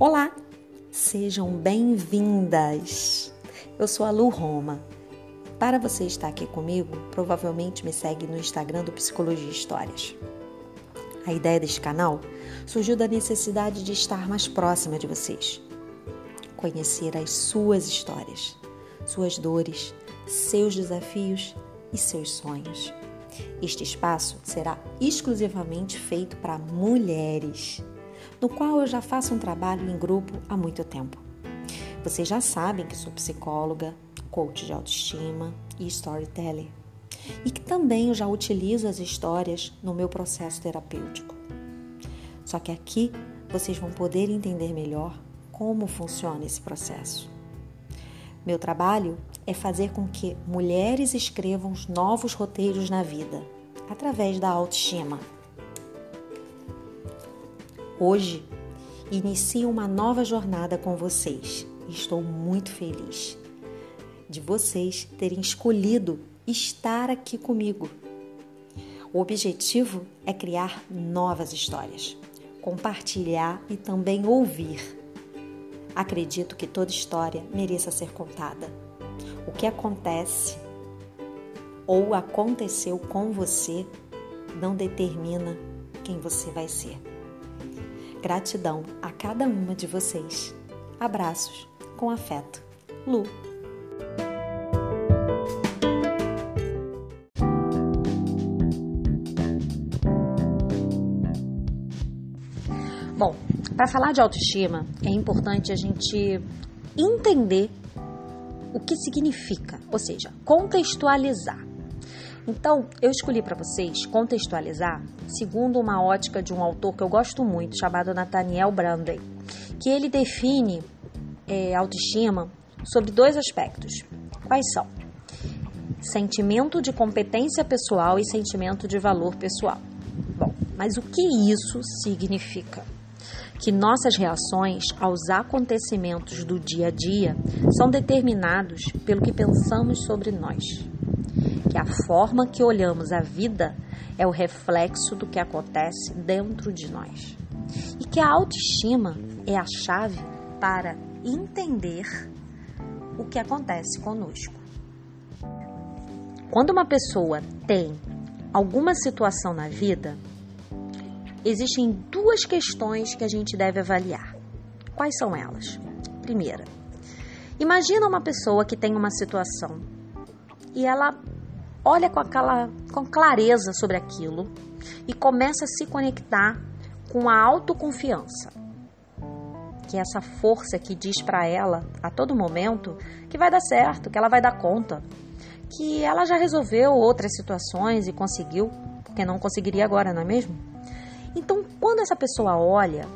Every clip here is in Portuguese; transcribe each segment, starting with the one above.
Olá, sejam bem-vindas. Eu sou a Lu Roma. Para você estar aqui comigo, provavelmente me segue no Instagram do Psicologia Histórias. A ideia deste canal surgiu da necessidade de estar mais próxima de vocês, conhecer as suas histórias, suas dores, seus desafios e seus sonhos. Este espaço será exclusivamente feito para mulheres no qual eu já faço um trabalho em grupo há muito tempo. Vocês já sabem que sou psicóloga, coach de autoestima e storyteller, e que também eu já utilizo as histórias no meu processo terapêutico. Só que aqui vocês vão poder entender melhor como funciona esse processo. Meu trabalho é fazer com que mulheres escrevam novos roteiros na vida através da autoestima. Hoje inicio uma nova jornada com vocês e estou muito feliz de vocês terem escolhido estar aqui comigo. O objetivo é criar novas histórias, compartilhar e também ouvir. Acredito que toda história mereça ser contada. O que acontece ou aconteceu com você não determina quem você vai ser. Gratidão a cada uma de vocês. Abraços com afeto. Lu. Bom, para falar de autoestima, é importante a gente entender o que significa, ou seja, contextualizar. Então, eu escolhi para vocês contextualizar segundo uma ótica de um autor que eu gosto muito, chamado Nathaniel Branden, que ele define é, autoestima sobre dois aspectos. Quais são? Sentimento de competência pessoal e sentimento de valor pessoal. Bom, mas o que isso significa? Que nossas reações aos acontecimentos do dia a dia são determinados pelo que pensamos sobre nós a forma que olhamos a vida é o reflexo do que acontece dentro de nós. E que a autoestima é a chave para entender o que acontece conosco. Quando uma pessoa tem alguma situação na vida, existem duas questões que a gente deve avaliar. Quais são elas? Primeira, imagina uma pessoa que tem uma situação e ela olha com aquela com clareza sobre aquilo e começa a se conectar com a autoconfiança. Que é essa força que diz para ela a todo momento que vai dar certo, que ela vai dar conta, que ela já resolveu outras situações e conseguiu, porque não conseguiria agora, não é mesmo? Então, quando essa pessoa olha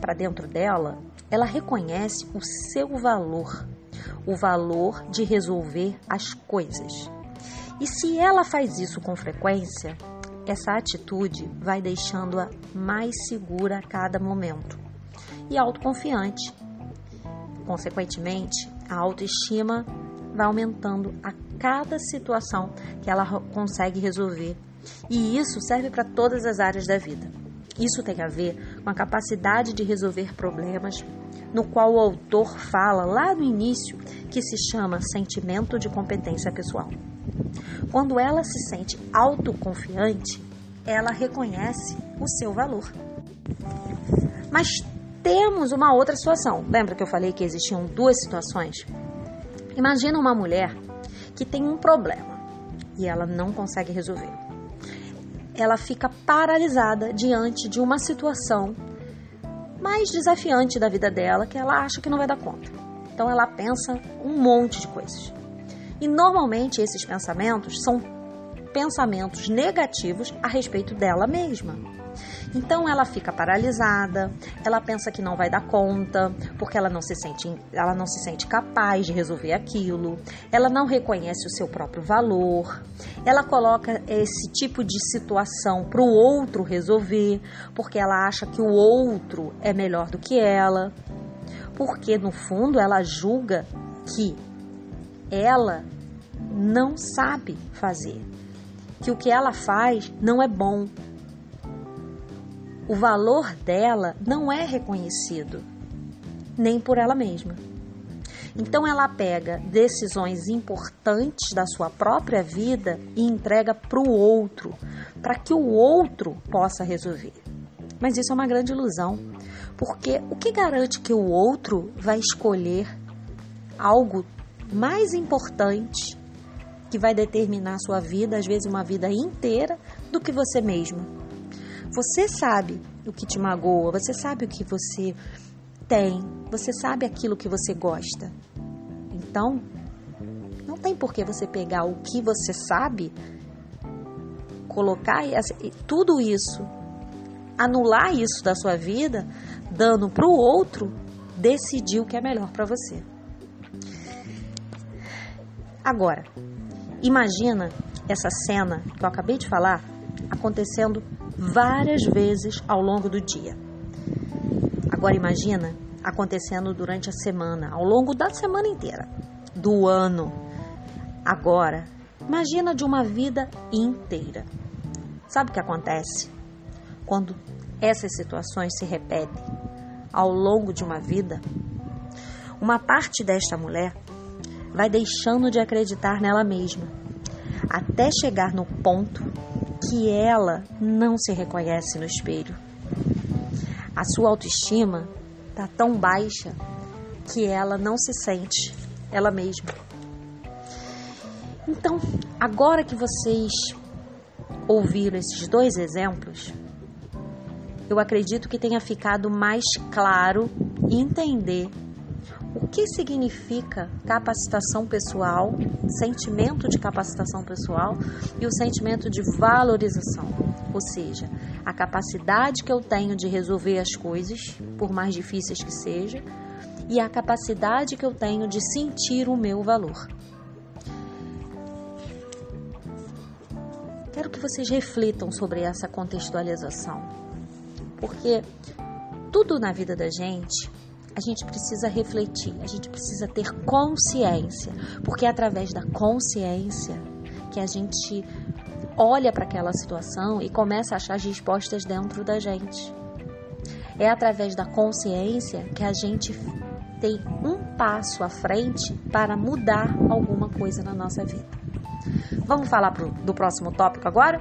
para dentro dela, ela reconhece o seu valor, o valor de resolver as coisas. E se ela faz isso com frequência, essa atitude vai deixando-a mais segura a cada momento e autoconfiante. Consequentemente, a autoestima vai aumentando a cada situação que ela consegue resolver. E isso serve para todas as áreas da vida. Isso tem a ver com a capacidade de resolver problemas, no qual o autor fala lá no início que se chama sentimento de competência pessoal. Quando ela se sente autoconfiante, ela reconhece o seu valor. Mas temos uma outra situação. Lembra que eu falei que existiam duas situações? Imagina uma mulher que tem um problema e ela não consegue resolver. Ela fica paralisada diante de uma situação mais desafiante da vida dela que ela acha que não vai dar conta. Então ela pensa um monte de coisas. E normalmente esses pensamentos são pensamentos negativos a respeito dela mesma. Então ela fica paralisada, ela pensa que não vai dar conta, porque ela não se sente, ela não se sente capaz de resolver aquilo, ela não reconhece o seu próprio valor, ela coloca esse tipo de situação para o outro resolver, porque ela acha que o outro é melhor do que ela, porque no fundo ela julga que ela não sabe fazer, que o que ela faz não é bom. O valor dela não é reconhecido. nem por ela mesma. Então ela pega decisões importantes da sua própria vida e entrega para o outro, para que o outro possa resolver. Mas isso é uma grande ilusão, porque o que garante que o outro vai escolher algo mais importante que vai determinar a sua vida, às vezes uma vida inteira, do que você mesmo? Você sabe o que te magoa, você sabe o que você tem, você sabe aquilo que você gosta. Então, não tem por que você pegar o que você sabe, colocar tudo isso, anular isso da sua vida, dando para o outro decidir o que é melhor para você. Agora, imagina essa cena que eu acabei de falar acontecendo várias vezes ao longo do dia. Agora imagina acontecendo durante a semana, ao longo da semana inteira, do ano. Agora, imagina de uma vida inteira. Sabe o que acontece? Quando essas situações se repetem ao longo de uma vida, uma parte desta mulher vai deixando de acreditar nela mesma, até chegar no ponto que ela não se reconhece no espelho. A sua autoestima está tão baixa que ela não se sente ela mesma. Então, agora que vocês ouviram esses dois exemplos, eu acredito que tenha ficado mais claro entender o que significa capacitação pessoal, sentimento de capacitação pessoal e o sentimento de valorização, ou seja, a capacidade que eu tenho de resolver as coisas, por mais difíceis que sejam, e a capacidade que eu tenho de sentir o meu valor. Quero que vocês reflitam sobre essa contextualização, porque tudo na vida da gente a gente precisa refletir, a gente precisa ter consciência, porque é através da consciência que a gente olha para aquela situação e começa a achar as respostas dentro da gente. É através da consciência que a gente tem um passo à frente para mudar alguma coisa na nossa vida. Vamos falar pro, do próximo tópico agora?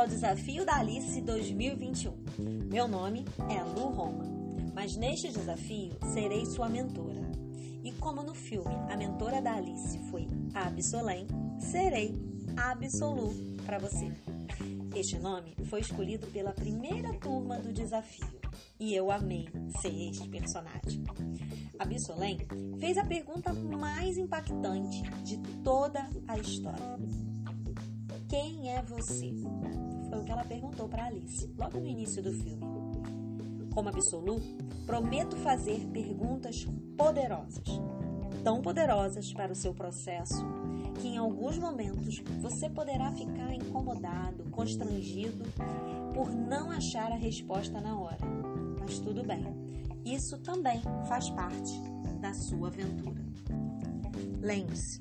Ao Desafio da Alice 2021. Meu nome é Lu Roma, mas neste desafio serei sua mentora. E como no filme a mentora da Alice foi Absolém, serei Absolu para você. Este nome foi escolhido pela primeira turma do desafio e eu amei ser este personagem. A Bissolém fez a pergunta mais impactante de toda a história. Quem é você? Foi o que ela perguntou para Alice logo no início do filme. Como absoluto, prometo fazer perguntas poderosas, tão poderosas para o seu processo que em alguns momentos você poderá ficar incomodado, constrangido por não achar a resposta na hora. Mas tudo bem, isso também faz parte da sua aventura. Lembre-se,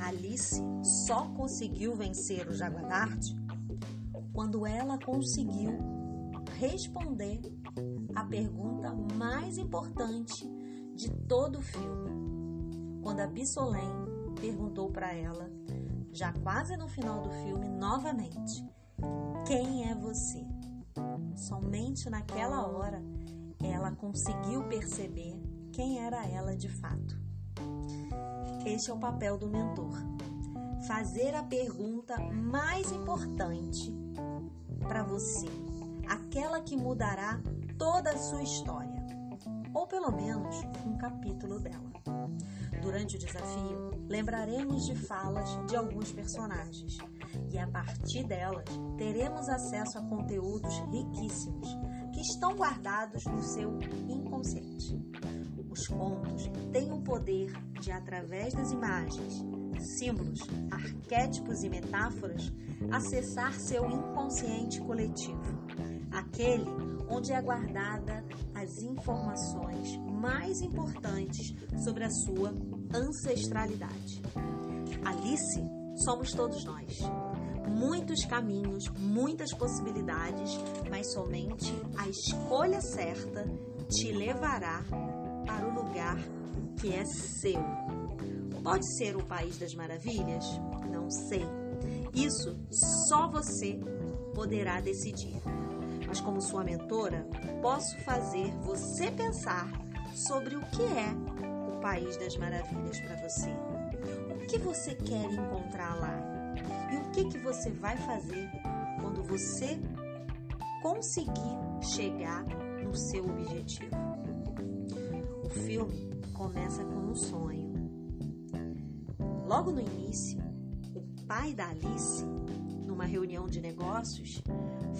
Alice só conseguiu vencer o Jaguardarte quando ela conseguiu responder a pergunta mais importante de todo o filme. Quando a Bissolém perguntou para ela, já quase no final do filme, novamente: Quem é você? Somente naquela hora ela conseguiu perceber quem era ela de fato. Este é o papel do mentor. Fazer a pergunta mais importante para você, aquela que mudará toda a sua história, ou pelo menos um capítulo dela. Durante o desafio, lembraremos de falas de alguns personagens e a partir delas teremos acesso a conteúdos riquíssimos que estão guardados no seu inconsciente. Os contos têm o poder de, através das imagens, símbolos, arquétipos e metáforas, acessar seu inconsciente coletivo, aquele onde é guardada as informações mais importantes sobre a sua ancestralidade. Alice somos todos nós. Muitos caminhos, muitas possibilidades, mas somente a escolha certa te levará para o lugar que é seu. Pode ser o País das Maravilhas? Não sei. Isso só você poderá decidir. Mas, como sua mentora, posso fazer você pensar sobre o que é o País das Maravilhas para você. O que você quer encontrar lá? E o que, que você vai fazer quando você conseguir chegar no seu objetivo? O filme começa com um sonho. Logo no início, o pai da Alice, numa reunião de negócios,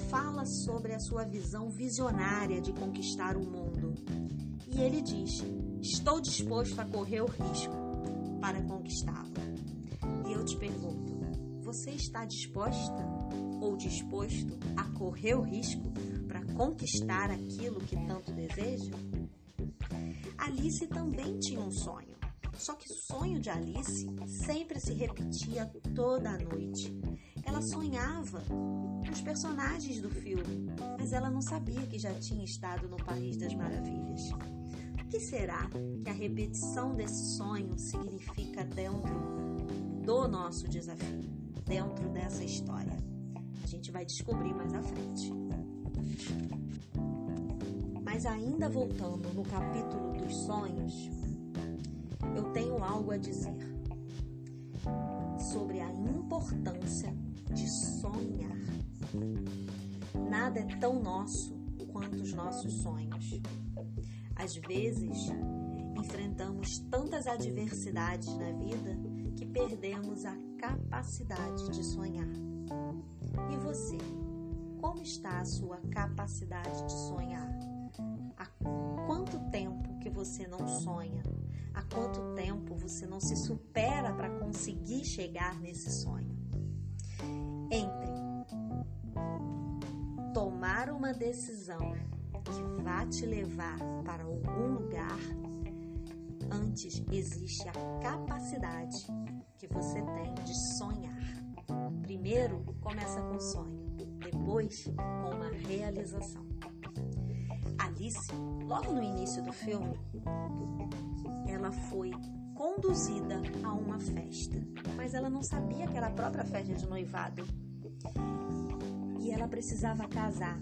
fala sobre a sua visão visionária de conquistar o mundo. E ele diz: Estou disposto a correr o risco para conquistá-lo. E eu te pergunto: você está disposta ou disposto a correr o risco para conquistar aquilo que tanto deseja? Alice também tinha um sonho. Só que o sonho de Alice sempre se repetia toda a noite. Ela sonhava os personagens do filme, mas ela não sabia que já tinha estado no País das Maravilhas. O que será que a repetição desse sonho significa dentro do nosso desafio, dentro dessa história? A gente vai descobrir mais à frente. Mas ainda voltando no capítulo dos sonhos, eu tenho algo a dizer sobre a importância de sonhar. Nada é tão nosso quanto os nossos sonhos. Às vezes, enfrentamos tantas adversidades na vida que perdemos a capacidade de sonhar. E você? Como está a sua capacidade de sonhar? Você não sonha? Há quanto tempo você não se supera para conseguir chegar nesse sonho? Entre tomar uma decisão que vá te levar para algum lugar, antes existe a capacidade que você tem de sonhar. Primeiro começa com sonho, depois com uma realização. Alice, logo no início do filme, ela foi conduzida a uma festa, mas ela não sabia que era a própria festa de noivado. E ela precisava casar,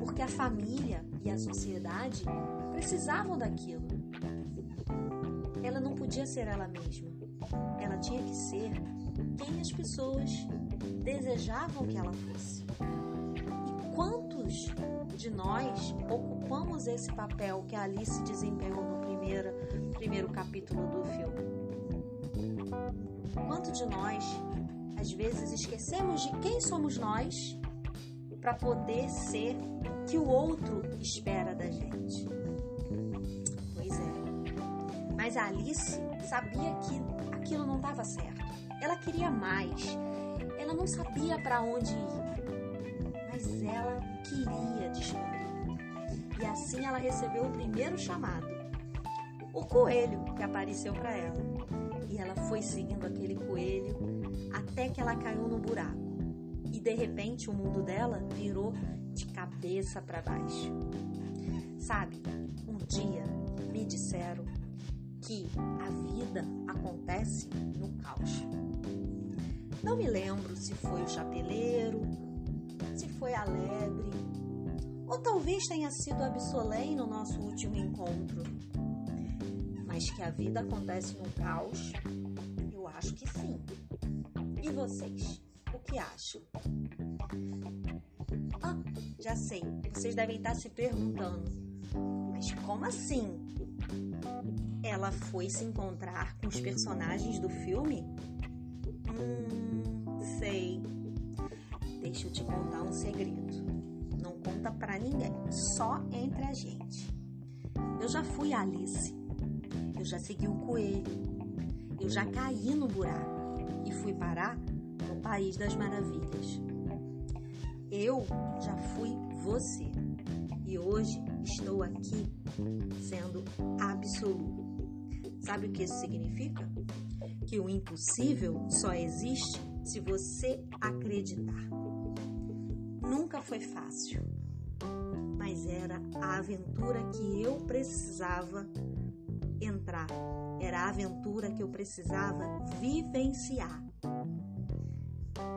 porque a família e a sociedade precisavam daquilo. Ela não podia ser ela mesma. Ela tinha que ser quem as pessoas desejavam que ela fosse. Quantos de nós ocupamos esse papel que a Alice desempenhou no primeiro, primeiro capítulo do filme? Quanto de nós, às vezes, esquecemos de quem somos nós para poder ser o que o outro espera da gente? Pois é. Mas a Alice sabia que aquilo não estava certo. Ela queria mais. Ela não sabia para onde ir. Mas ela queria descobrir. E assim ela recebeu o primeiro chamado. O coelho que apareceu para ela. E ela foi seguindo aquele coelho até que ela caiu no buraco. E de repente o mundo dela virou de cabeça para baixo. Sabe, um dia me disseram que a vida acontece no caos. Não me lembro se foi o chapeleiro, foi a lebre, ou talvez tenha sido Absolém no nosso último encontro. Mas que a vida acontece no caos, eu acho que sim. E vocês, o que acham? Ah, já sei, vocês devem estar se perguntando, mas como assim? Ela foi se encontrar com os personagens do filme? Hum, sei. Deixa eu te contar um segredo. Não conta pra ninguém, só entre a gente. Eu já fui Alice. Eu já segui o coelho. Eu já caí no buraco e fui parar no País das Maravilhas. Eu já fui você e hoje estou aqui sendo absoluto. Sabe o que isso significa? Que o impossível só existe se você acreditar. Nunca foi fácil, mas era a aventura que eu precisava entrar, era a aventura que eu precisava vivenciar.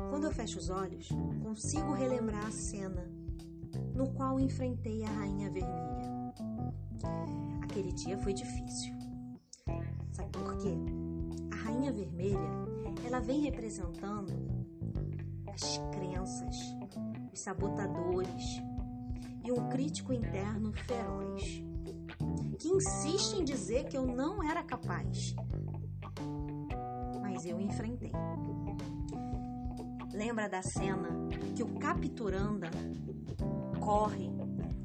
Quando eu fecho os olhos, consigo relembrar a cena no qual enfrentei a Rainha Vermelha. Aquele dia foi difícil. Sabe por quê? A Rainha Vermelha, ela vem representando as crenças, sabotadores e um crítico interno feroz que insiste em dizer que eu não era capaz. Mas eu enfrentei. Lembra da cena que o Capturanda corre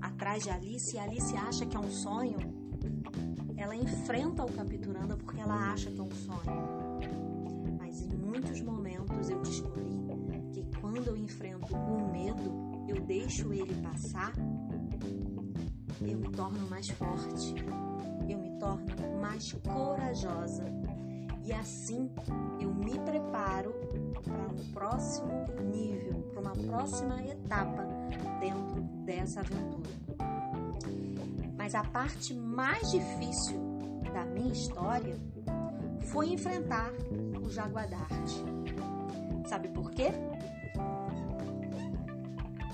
atrás de Alice e Alice acha que é um sonho? Ela enfrenta o Capturanda porque ela acha que é um sonho. Deixo ele passar, eu me torno mais forte, eu me torno mais corajosa e assim eu me preparo para um próximo nível, para uma próxima etapa dentro dessa aventura. Mas a parte mais difícil da minha história foi enfrentar o Jaguadarte. Sabe por quê?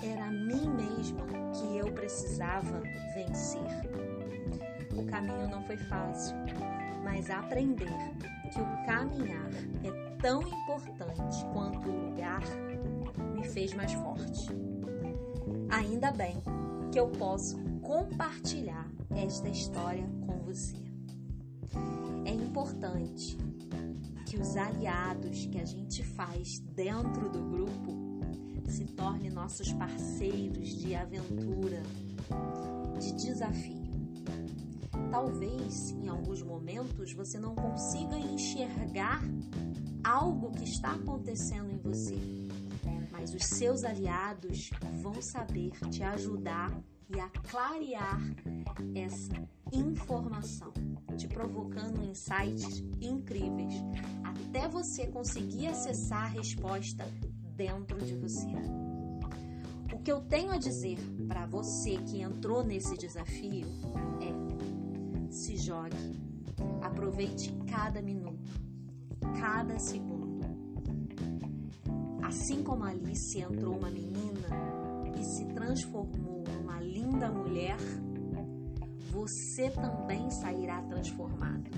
Era a mim mesma que eu precisava vencer. O caminho não foi fácil, mas aprender que o caminhar é tão importante quanto o lugar me fez mais forte. Ainda bem que eu posso compartilhar esta história com você. É importante que os aliados que a gente faz dentro do grupo se tornem nossos parceiros de aventura, de desafio. Talvez em alguns momentos você não consiga enxergar algo que está acontecendo em você, mas os seus aliados vão saber te ajudar e a clarear essa informação, te provocando insights incríveis até você conseguir acessar a resposta dentro de você. O que eu tenho a dizer para você que entrou nesse desafio é: se jogue, aproveite cada minuto, cada segundo. Assim como Alice entrou uma menina e se transformou numa linda mulher, você também sairá transformado.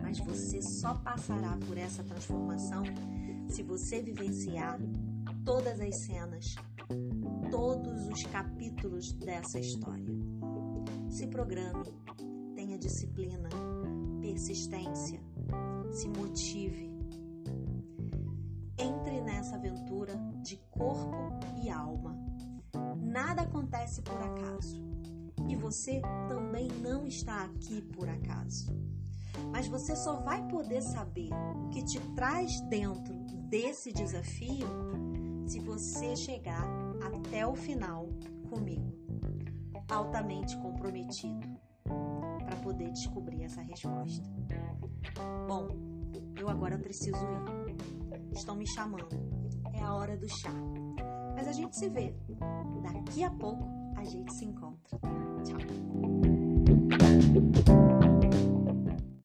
Mas você só passará por essa transformação se você vivenciar todas as cenas, todos os capítulos dessa história. Se programe, tenha disciplina, persistência, se motive. Entre nessa aventura de corpo e alma. Nada acontece por acaso. E você também não está aqui por acaso. Mas você só vai poder saber o que te traz dentro desse desafio se você chegar até o final comigo, altamente comprometido, para poder descobrir essa resposta. Bom, eu agora preciso ir. Estão me chamando. É a hora do chá. Mas a gente se vê. Daqui a pouco a gente se encontra. Tchau.